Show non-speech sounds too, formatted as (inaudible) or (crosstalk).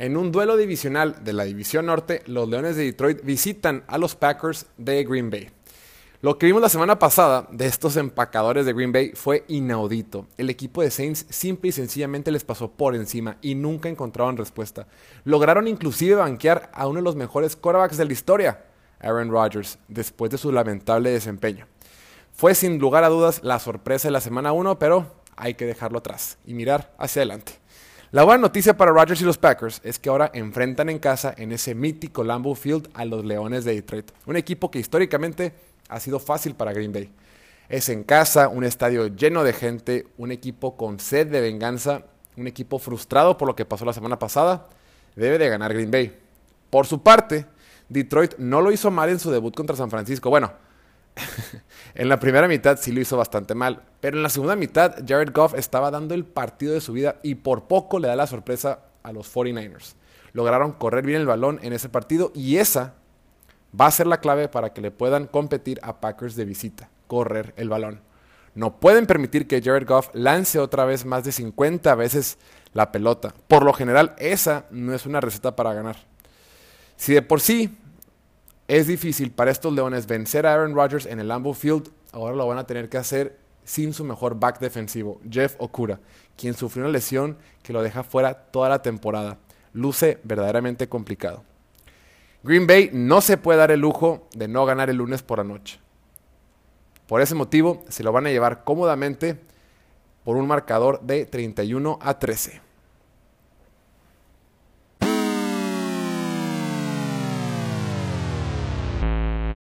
En un duelo divisional de la División Norte, los Leones de Detroit visitan a los Packers de Green Bay. Lo que vimos la semana pasada de estos empacadores de Green Bay fue inaudito. El equipo de Saints simple y sencillamente les pasó por encima y nunca encontraron respuesta. Lograron inclusive banquear a uno de los mejores quarterbacks de la historia, Aaron Rodgers, después de su lamentable desempeño. Fue sin lugar a dudas la sorpresa de la semana 1, pero hay que dejarlo atrás y mirar hacia adelante. La buena noticia para Rodgers y los Packers es que ahora enfrentan en casa en ese mítico Lambeau Field a los Leones de Detroit, un equipo que históricamente ha sido fácil para Green Bay. Es en casa, un estadio lleno de gente, un equipo con sed de venganza, un equipo frustrado por lo que pasó la semana pasada, debe de ganar Green Bay. Por su parte, Detroit no lo hizo mal en su debut contra San Francisco. Bueno, (laughs) en la primera mitad sí lo hizo bastante mal, pero en la segunda mitad Jared Goff estaba dando el partido de su vida y por poco le da la sorpresa a los 49ers. Lograron correr bien el balón en ese partido y esa va a ser la clave para que le puedan competir a Packers de visita, correr el balón. No pueden permitir que Jared Goff lance otra vez más de 50 veces la pelota. Por lo general, esa no es una receta para ganar. Si de por sí es difícil para estos Leones vencer a Aaron Rodgers en el Lambeau Field. Ahora lo van a tener que hacer sin su mejor back defensivo, Jeff Okura, quien sufrió una lesión que lo deja fuera toda la temporada. Luce verdaderamente complicado. Green Bay no se puede dar el lujo de no ganar el lunes por la noche. Por ese motivo, se lo van a llevar cómodamente por un marcador de 31 a 13.